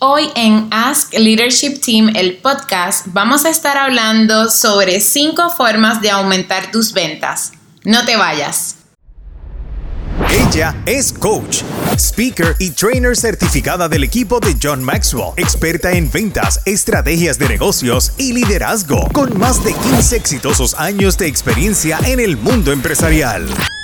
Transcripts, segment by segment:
Hoy en Ask Leadership Team, el podcast, vamos a estar hablando sobre cinco formas de aumentar tus ventas. No te vayas. Ella es coach, speaker y trainer certificada del equipo de John Maxwell, experta en ventas, estrategias de negocios y liderazgo, con más de 15 exitosos años de experiencia en el mundo empresarial.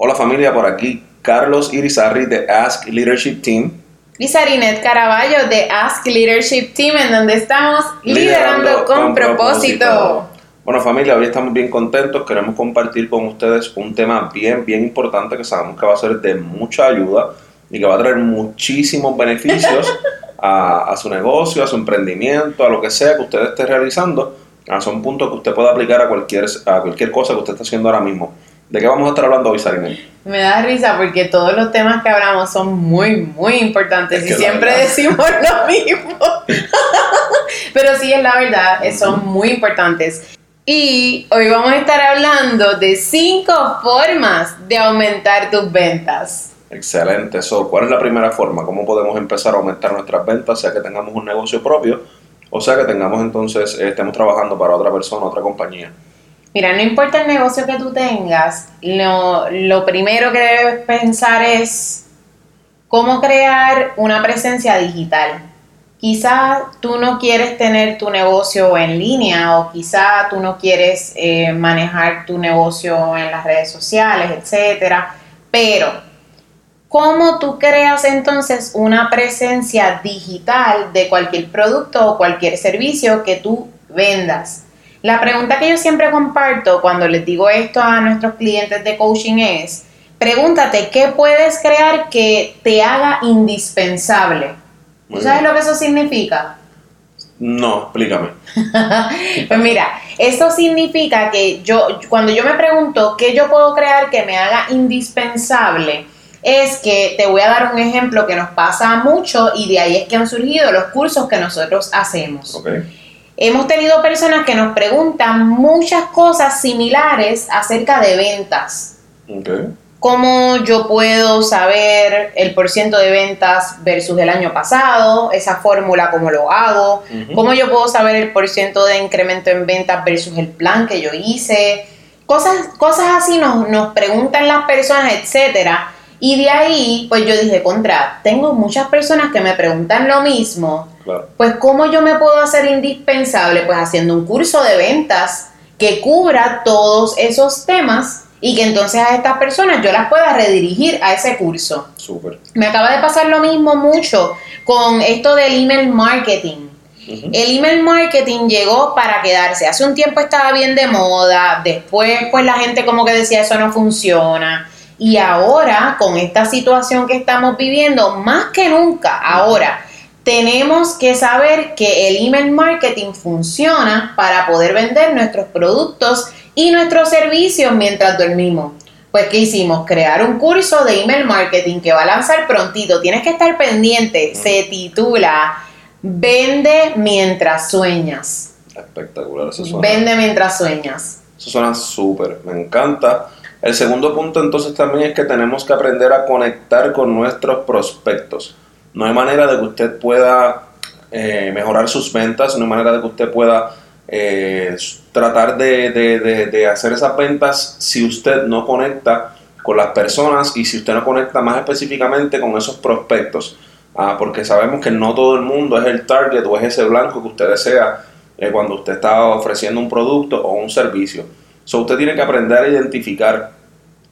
Hola familia, por aquí Carlos Irizarry de Ask Leadership Team. Y Sarinet Caraballo de Ask Leadership Team, en donde estamos liderando, con, propósito. Bueno familia, hoy estamos bien contentos, queremos compartir con ustedes un tema bien, bien importante que sabemos que va a ser de mucha ayuda y que va a traer muchísimos beneficios a, a su negocio, a su emprendimiento, a lo que sea que usted esté realizando. Ah, Son puntos que usted puede aplicar a cualquier, a cualquier cosa que usted esté haciendo ahora mismo. ¿De qué vamos a estar hablando hoy, Sarinet? Me da risa porque todos los temas que hablamos son muy, muy importantes Es y siempre verdad. decimos lo mismo. Pero sí, es la verdad, son muy importantes. Y hoy vamos a estar hablando de cinco formas de aumentar tus ventas. Excelente. So, ¿Cuál es la primera forma? ¿Cómo podemos empezar a aumentar nuestras ventas, sea que tengamos un negocio propio o sea que tengamos entonces, eh, estemos trabajando para otra persona, otra compañía? Mira, no importa el negocio que tú tengas, lo, primero que debes pensar es cómo crear una presencia digital. Quizá tú no quieres tener tu negocio en línea o quizá tú no quieres eh, manejar tu negocio en las redes sociales, etcétera, pero ¿cómo tú creas entonces una presencia digital de cualquier producto o cualquier servicio que tú vendas? La pregunta que yo siempre comparto cuando les digo esto a nuestros clientes de coaching es, pregúntate qué puedes crear que te haga indispensable. ¿Tú sabes bien. lo que eso significa? No, explícame. Pues mira, esto significa que yo, cuando yo me pregunto qué yo puedo crear que me haga indispensable, es que te voy a dar un ejemplo que nos pasa mucho y de ahí es que han surgido los cursos que nosotros hacemos. Ok. Hemos tenido personas que nos preguntan muchas cosas similares acerca de ventas. Ok. ¿Cómo yo puedo saber el porciento de ventas versus el año pasado? Esa fórmula, ¿cómo lo hago? Ujú. ¿Cómo yo puedo saber el porciento de incremento en ventas versus el plan que yo hice? Cosas, cosas así nos, nos preguntan las personas, etcétera. Y de ahí, pues yo dije, contra, tengo muchas personas que me preguntan lo mismo. Claro. Pues, ¿cómo yo me puedo hacer indispensable? Pues haciendo un curso de ventas que cubra todos esos temas y que entonces a estas personas yo las pueda redirigir a ese curso. Súper. Me acaba de pasar lo mismo mucho con esto del email marketing. El email marketing llegó para quedarse. Hace un tiempo estaba bien de moda, después pues la gente como que decía eso no funciona. Y ahora, con esta situación que estamos viviendo, más que nunca, ahora tenemos que saber que el email marketing funciona para poder vender nuestros productos y nuestros servicios mientras dormimos. Pues, ¿qué hicimos? Crear un curso de email marketing que va a lanzar prontito. Tienes que estar pendiente. Se titula Vende mientras sueñas. Espectacular. Eso suena. Vende mientras sueñas. Eso suena súper, me encanta. El segundo punto entonces también es que tenemos que aprender a conectar con nuestros prospectos. No hay manera de que usted pueda eh, mejorar sus ventas, no hay manera de que usted pueda eh, tratar de, de- de- hacer esas ventas si usted no conecta con las personas y si usted no conecta más específicamente con esos prospectos. Ah, porque sabemos que no todo el mundo es el target o es ese blanco que usted desea eh, cuando usted está ofreciendo un producto o un servicio. So, usted tiene que aprender a identificar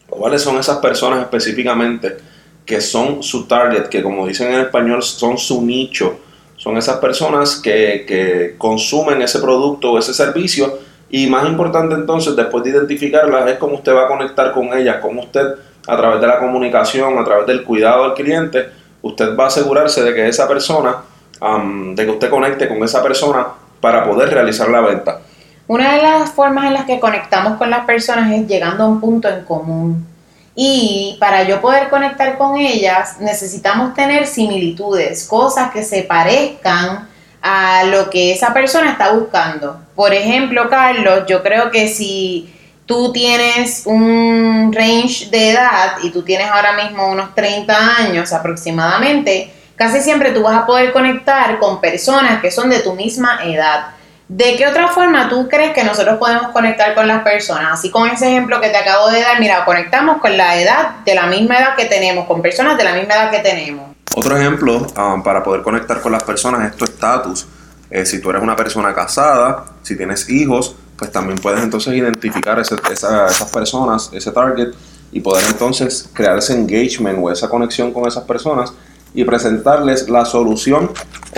cuáles son esas personas específicamente que son su target, que como dicen en español son su nicho. Son esas personas que, que consumen ese producto o ese servicio y más importante entonces, después de identificarlas, es cómo usted va a conectar con ellas, cómo usted a través de la comunicación, a través del cuidado del cliente, usted va a asegurarse de que esa persona am, de que usted conecte con esa persona para poder realizar la venta. Una de las formas en las que conectamos con las personas es llegando a un punto en común. Y para yo poder conectar con ellas, necesitamos tener similitudes, cosas que se parezcan a lo que esa persona está buscando. Por ejemplo, Carlos, yo creo que si tú tienes un range de edad y tú tienes ahora mismo unos 30 años aproximadamente, casi siempre tú vas a poder conectar con personas que son de tu misma edad. ¿De qué otra forma tú crees que nosotros podemos conectar con las personas? Así con ese ejemplo que te acabo de dar, mira, conectamos con la edad de la misma edad que tenemos, con personas de la misma edad que tenemos. Otro ejemplo um, para poder conectar con las personas es tu estatus. Eh, si tú eres una persona casada, si tienes hijos, pues también puedes entonces identificar esa- esas personas, ese target, y poder entonces crear ese engagement o esa conexión con esas personas y presentarles la solución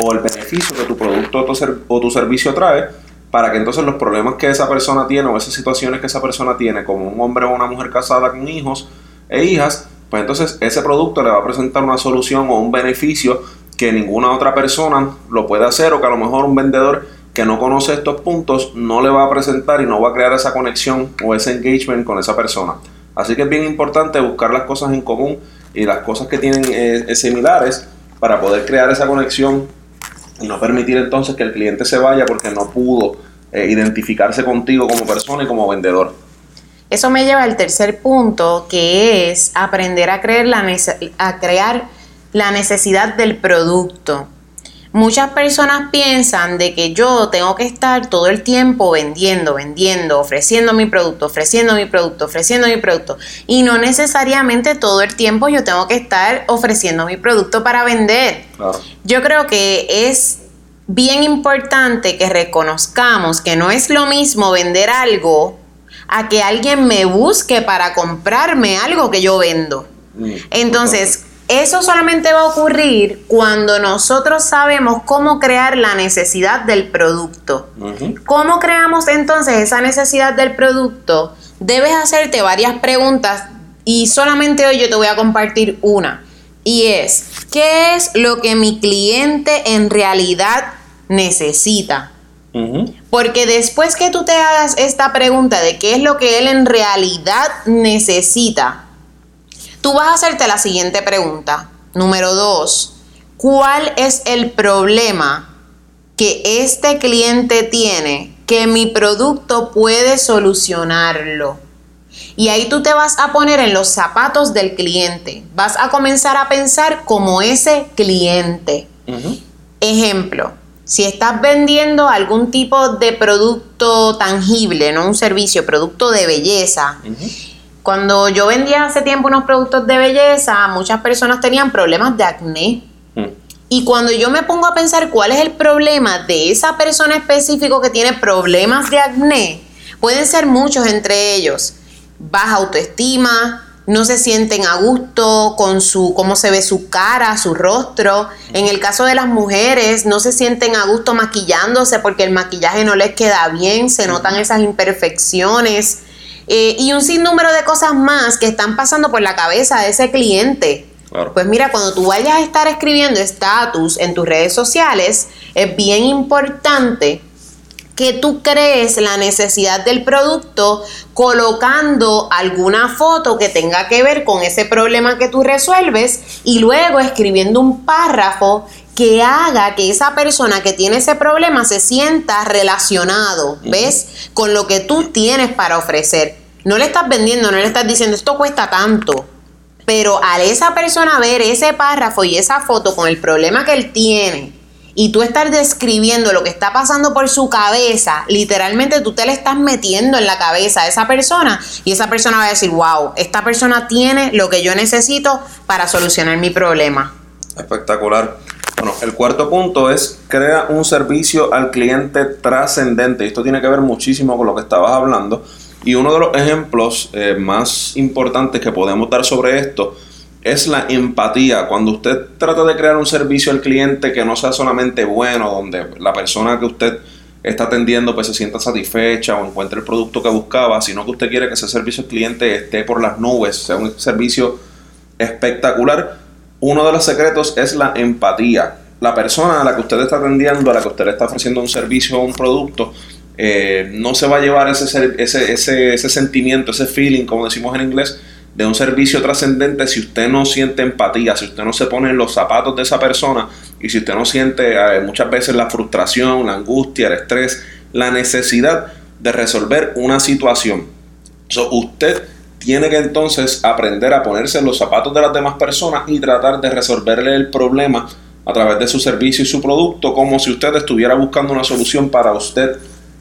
o el beneficio que tu producto o tu, servicio trae para que entonces los problemas que esa persona tiene o esas situaciones que esa persona tiene como un hombre o una mujer casada con hijos e hijas, pues entonces ese producto le va a presentar una solución o un beneficio que ninguna otra persona lo puede hacer o que a lo mejor un vendedor que no conoce estos puntos no le va a presentar y no va a crear esa conexión o ese engagement con esa persona. Así que es bien importante buscar las cosas en común y las cosas que tienen eh, eh, similares para poder crear esa conexión y no permitir entonces que el cliente se vaya porque no pudo eh, identificarse contigo como persona y como vendedor. Eso me lleva al tercer punto, que es aprender a, crear la necesidad del producto. Muchas personas piensan de que yo tengo que estar todo el tiempo vendiendo, vendiendo, ofreciendo mi producto, ofreciendo mi producto, ofreciendo mi producto. Y no necesariamente todo el tiempo yo tengo que estar ofreciendo mi producto para vender. Claro. Yo creo que es bien importante que reconozcamos que no es lo mismo vender algo a que alguien me busque para comprarme algo que yo vendo. Mm, Entonces, eso solamente va a ocurrir cuando nosotros sabemos cómo crear la necesidad del producto. ¿Cómo creamos entonces esa necesidad del producto? Debes hacerte varias preguntas y solamente hoy yo te voy a compartir una. Y es, ¿qué es lo que mi cliente en realidad necesita? Porque después que tú te hagas esta pregunta de qué es lo que él en realidad necesita, tú vas a hacerte la siguiente pregunta. Número dos, ¿cuál es el problema que este cliente tiene que mi producto puede solucionarlo? Y ahí tú te vas a poner en los zapatos del cliente. Vas a comenzar a pensar como ese cliente. Ejemplo, si estás vendiendo algún tipo de producto tangible, no un servicio, producto de belleza. Cuando yo vendía hace tiempo unos productos de belleza, muchas personas tenían problemas de acné. Mm. Y cuando yo me pongo a pensar cuál es el problema de esa persona específico que tiene problemas de acné, pueden ser muchos entre ellos. Baja autoestima, no se sienten a gusto con su cómo se ve su cara, su rostro. En el caso de las mujeres, no se sienten a gusto maquillándose porque el maquillaje no les queda bien, se notan esas imperfecciones. Eh, y un sinnúmero de cosas más que están pasando por la cabeza de ese cliente. Claro. Pues mira, cuando tú vayas a estar escribiendo estatus en tus redes sociales, es bien importante que tú crees la necesidad del producto colocando alguna foto que tenga que ver con ese problema que tú resuelves y luego escribiendo un párrafo que haga que esa persona que tiene ese problema se sienta relacionado, ¿ves? Con lo que tú tienes para ofrecer. No le estás vendiendo, no le estás diciendo esto cuesta tanto. Pero al esa persona ver ese párrafo y esa foto con el problema que él tiene y tú estar describiendo lo que está pasando por su cabeza, literalmente tú te le estás metiendo en la cabeza a esa persona y esa persona va a decir, wow, esta persona tiene lo que yo necesito para solucionar mi problema. Espectacular. Bueno, el cuarto punto es crea un servicio al cliente trascendente. Esto tiene que ver muchísimo con lo que estabas hablando. Y uno de los ejemplos eh, más importantes que podemos dar sobre esto es la empatía. Cuando usted trata de crear un servicio al cliente que no sea solamente bueno, donde la persona que usted está atendiendo pues se sienta satisfecha o encuentre el producto que buscaba, sino que usted quiere que ese servicio al cliente esté por las nubes, sea un servicio espectacular. Uno de los secretos es la empatía. la persona a la que usted está atendiendo, a la que usted le está ofreciendo un servicio o un producto, eh, no se va a llevar ese, sentimiento, ese feeling, como decimos en inglés, de un servicio trascendente si usted no siente empatía, si usted no se pone en los zapatos de esa persona y si usted no siente eh, muchas veces la frustración, la angustia, el estrés, la necesidad de resolver una situación. usted tiene que entonces aprender a ponerse en los zapatos de las demás personas y tratar de resolverle el problema a través de su servicio y su producto como si usted estuviera buscando una solución para usted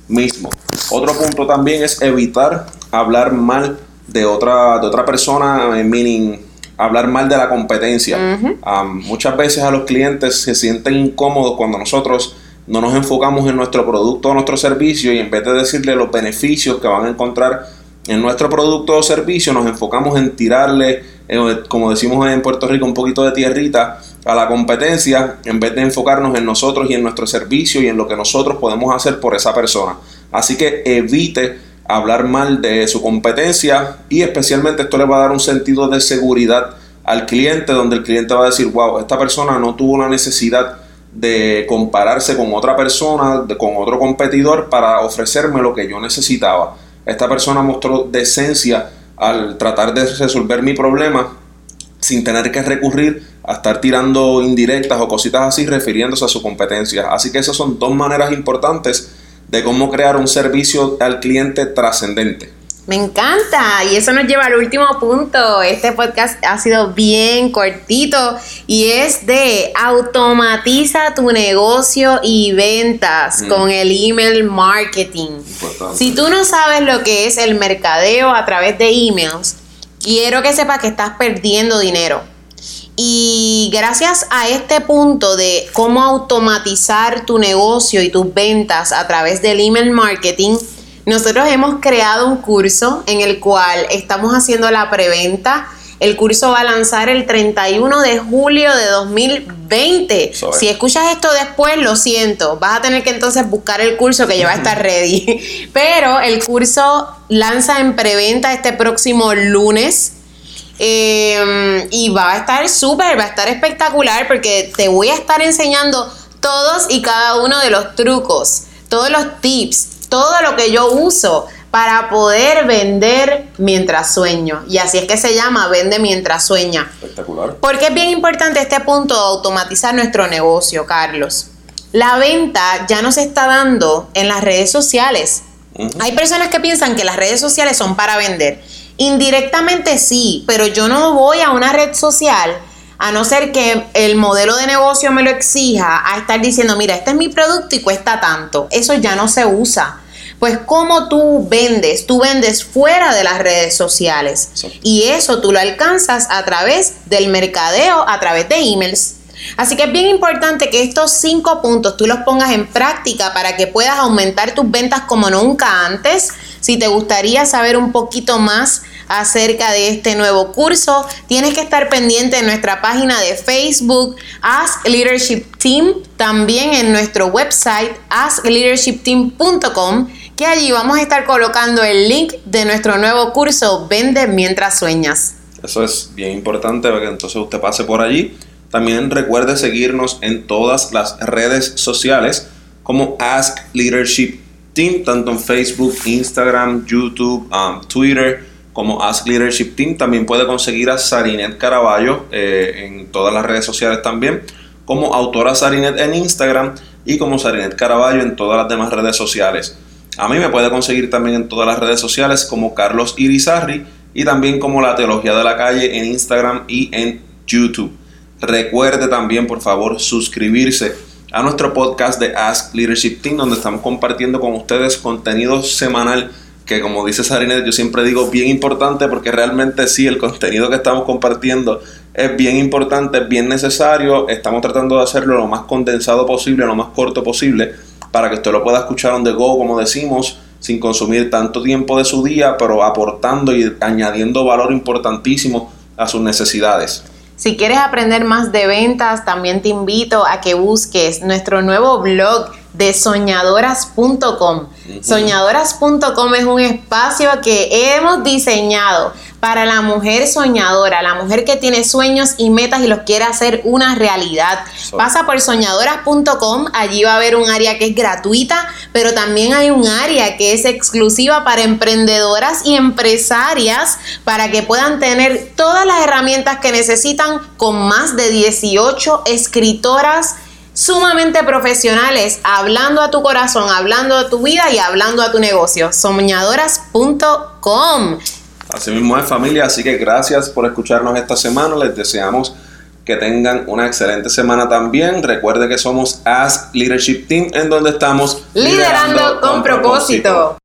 mismo. Otro punto también es evitar hablar mal de otra, de otra persona, en meaning hablar mal de la competencia. muchas veces a los clientes se sienten incómodos cuando nosotros no nos enfocamos en nuestro producto o nuestro servicio y en vez de decirle los beneficios que van a encontrar en nuestro producto o servicio, nos enfocamos en tirarle, eh, como decimos en Puerto Rico, un poquito de tierrita a la competencia en vez de enfocarnos en nosotros y en nuestro servicio y en lo que nosotros podemos hacer por esa persona. Así que evite hablar mal de su competencia y especialmente esto le va a dar un sentido de seguridad al cliente donde el cliente va a decir, wow, esta persona no tuvo una necesidad de compararse con otra persona, de, con otro competidor para ofrecerme lo que yo necesitaba. Esta persona mostró decencia al tratar de resolver mi problema sin tener que recurrir a estar tirando indirectas o cositas así refiriéndose a su competencia. Así que esas son dos maneras importantes de cómo crear un servicio al cliente trascendente. Me encanta y eso nos lleva al último punto. Este podcast ha sido bien cortito y es de automatiza tu negocio y ventas mm. con el email marketing. Si tú no sabes lo que es el mercadeo a través de emails, quiero que sepas que estás perdiendo dinero y gracias a este punto de cómo automatizar tu negocio y tus ventas a través del email marketing, nosotros hemos creado un curso en el cual estamos haciendo la preventa. El curso va a lanzar el 31 de julio de 2020. Si escuchas esto después, lo siento. Vas a tener que entonces buscar el curso que ya va a estar ready. Pero el curso lanza en preventa este próximo lunes Em, y va a estar súper, va a estar espectacular porque te voy a estar enseñando todos y cada uno de los trucos, todos los tips, todo lo que yo uso para poder vender mientras sueño. Y así es que se llama Vende mientras sueña. Espectacular. Porque es bien importante este punto de automatizar nuestro negocio, Carlos. La venta ya no se está dando en las redes sociales. Hay personas que piensan que las redes sociales son para vender. Indirectamente sí, pero yo no voy a una red social a no ser que el modelo de negocio me lo exija, a estar diciendo, mira, este es mi producto y cuesta tanto. Eso ya no se usa. Pues como tú vendes, tú vendes fuera de las redes sociales. Y eso tú lo alcanzas a través del mercadeo, a través de emails. Así que es bien importante que estos cinco puntos tú los pongas en práctica para que puedas aumentar tus ventas como nunca antes. Si te gustaría saber un poquito más acerca de este nuevo curso, tienes que estar pendiente de nuestra página de Facebook, Ask Leadership Team, también en nuestro website, askleadershipteam.com, que allí vamos a estar colocando el link de nuestro nuevo curso Vende mientras sueñas. Eso es bien importante que entonces usted pase por allí también recuerde seguirnos en todas las redes sociales como Ask Leadership Team, tanto en Facebook, Instagram, YouTube, um, Twitter, como Ask Leadership Team. También puede conseguir a Sarinet Caraballo eh, en todas las redes sociales también, como autora Sarinet en Instagram y como Sarinet Caraballo en todas las demás redes sociales. A mí me puede conseguir también en todas las redes sociales como Carlos Irizarri y también como La Teología de la Calle en Instagram y en YouTube. Recuerde también, por favor, suscribirse a nuestro podcast de Ask Leadership Team, donde estamos compartiendo con ustedes contenido semanal que como dice Sarinet, yo siempre digo bien importante porque realmente sí, el contenido que estamos compartiendo es bien importante, es bien necesario, estamos tratando de hacerlo lo más condensado posible, lo más corto posible, para que usted lo pueda escuchar on the go, como decimos, sin consumir tanto tiempo de su día, pero aportando y añadiendo valor importantísimo a sus necesidades. Si quieres aprender más de ventas, también te invito a que busques nuestro nuevo blog de soñadoras.com. Soñadoras.com es un espacio que hemos diseñado para la mujer soñadora, la mujer que tiene sueños y metas y los quiere hacer una realidad. Pasa por soñadoras.com, allí va a haber un área que es gratuita, pero también hay un área que es exclusiva para emprendedoras y empresarias para que puedan tener todas las herramientas que necesitan con más de 18 escritoras sumamente profesionales, hablando a tu corazón, hablando de tu vida y hablando a tu negocio. Soñadoras.com. Así mismo es familia, así que gracias por escucharnos esta semana. Les deseamos que tengan una excelente semana también. Recuerde que somos Ask Leadership Team, en donde estamos Liderando con propósito.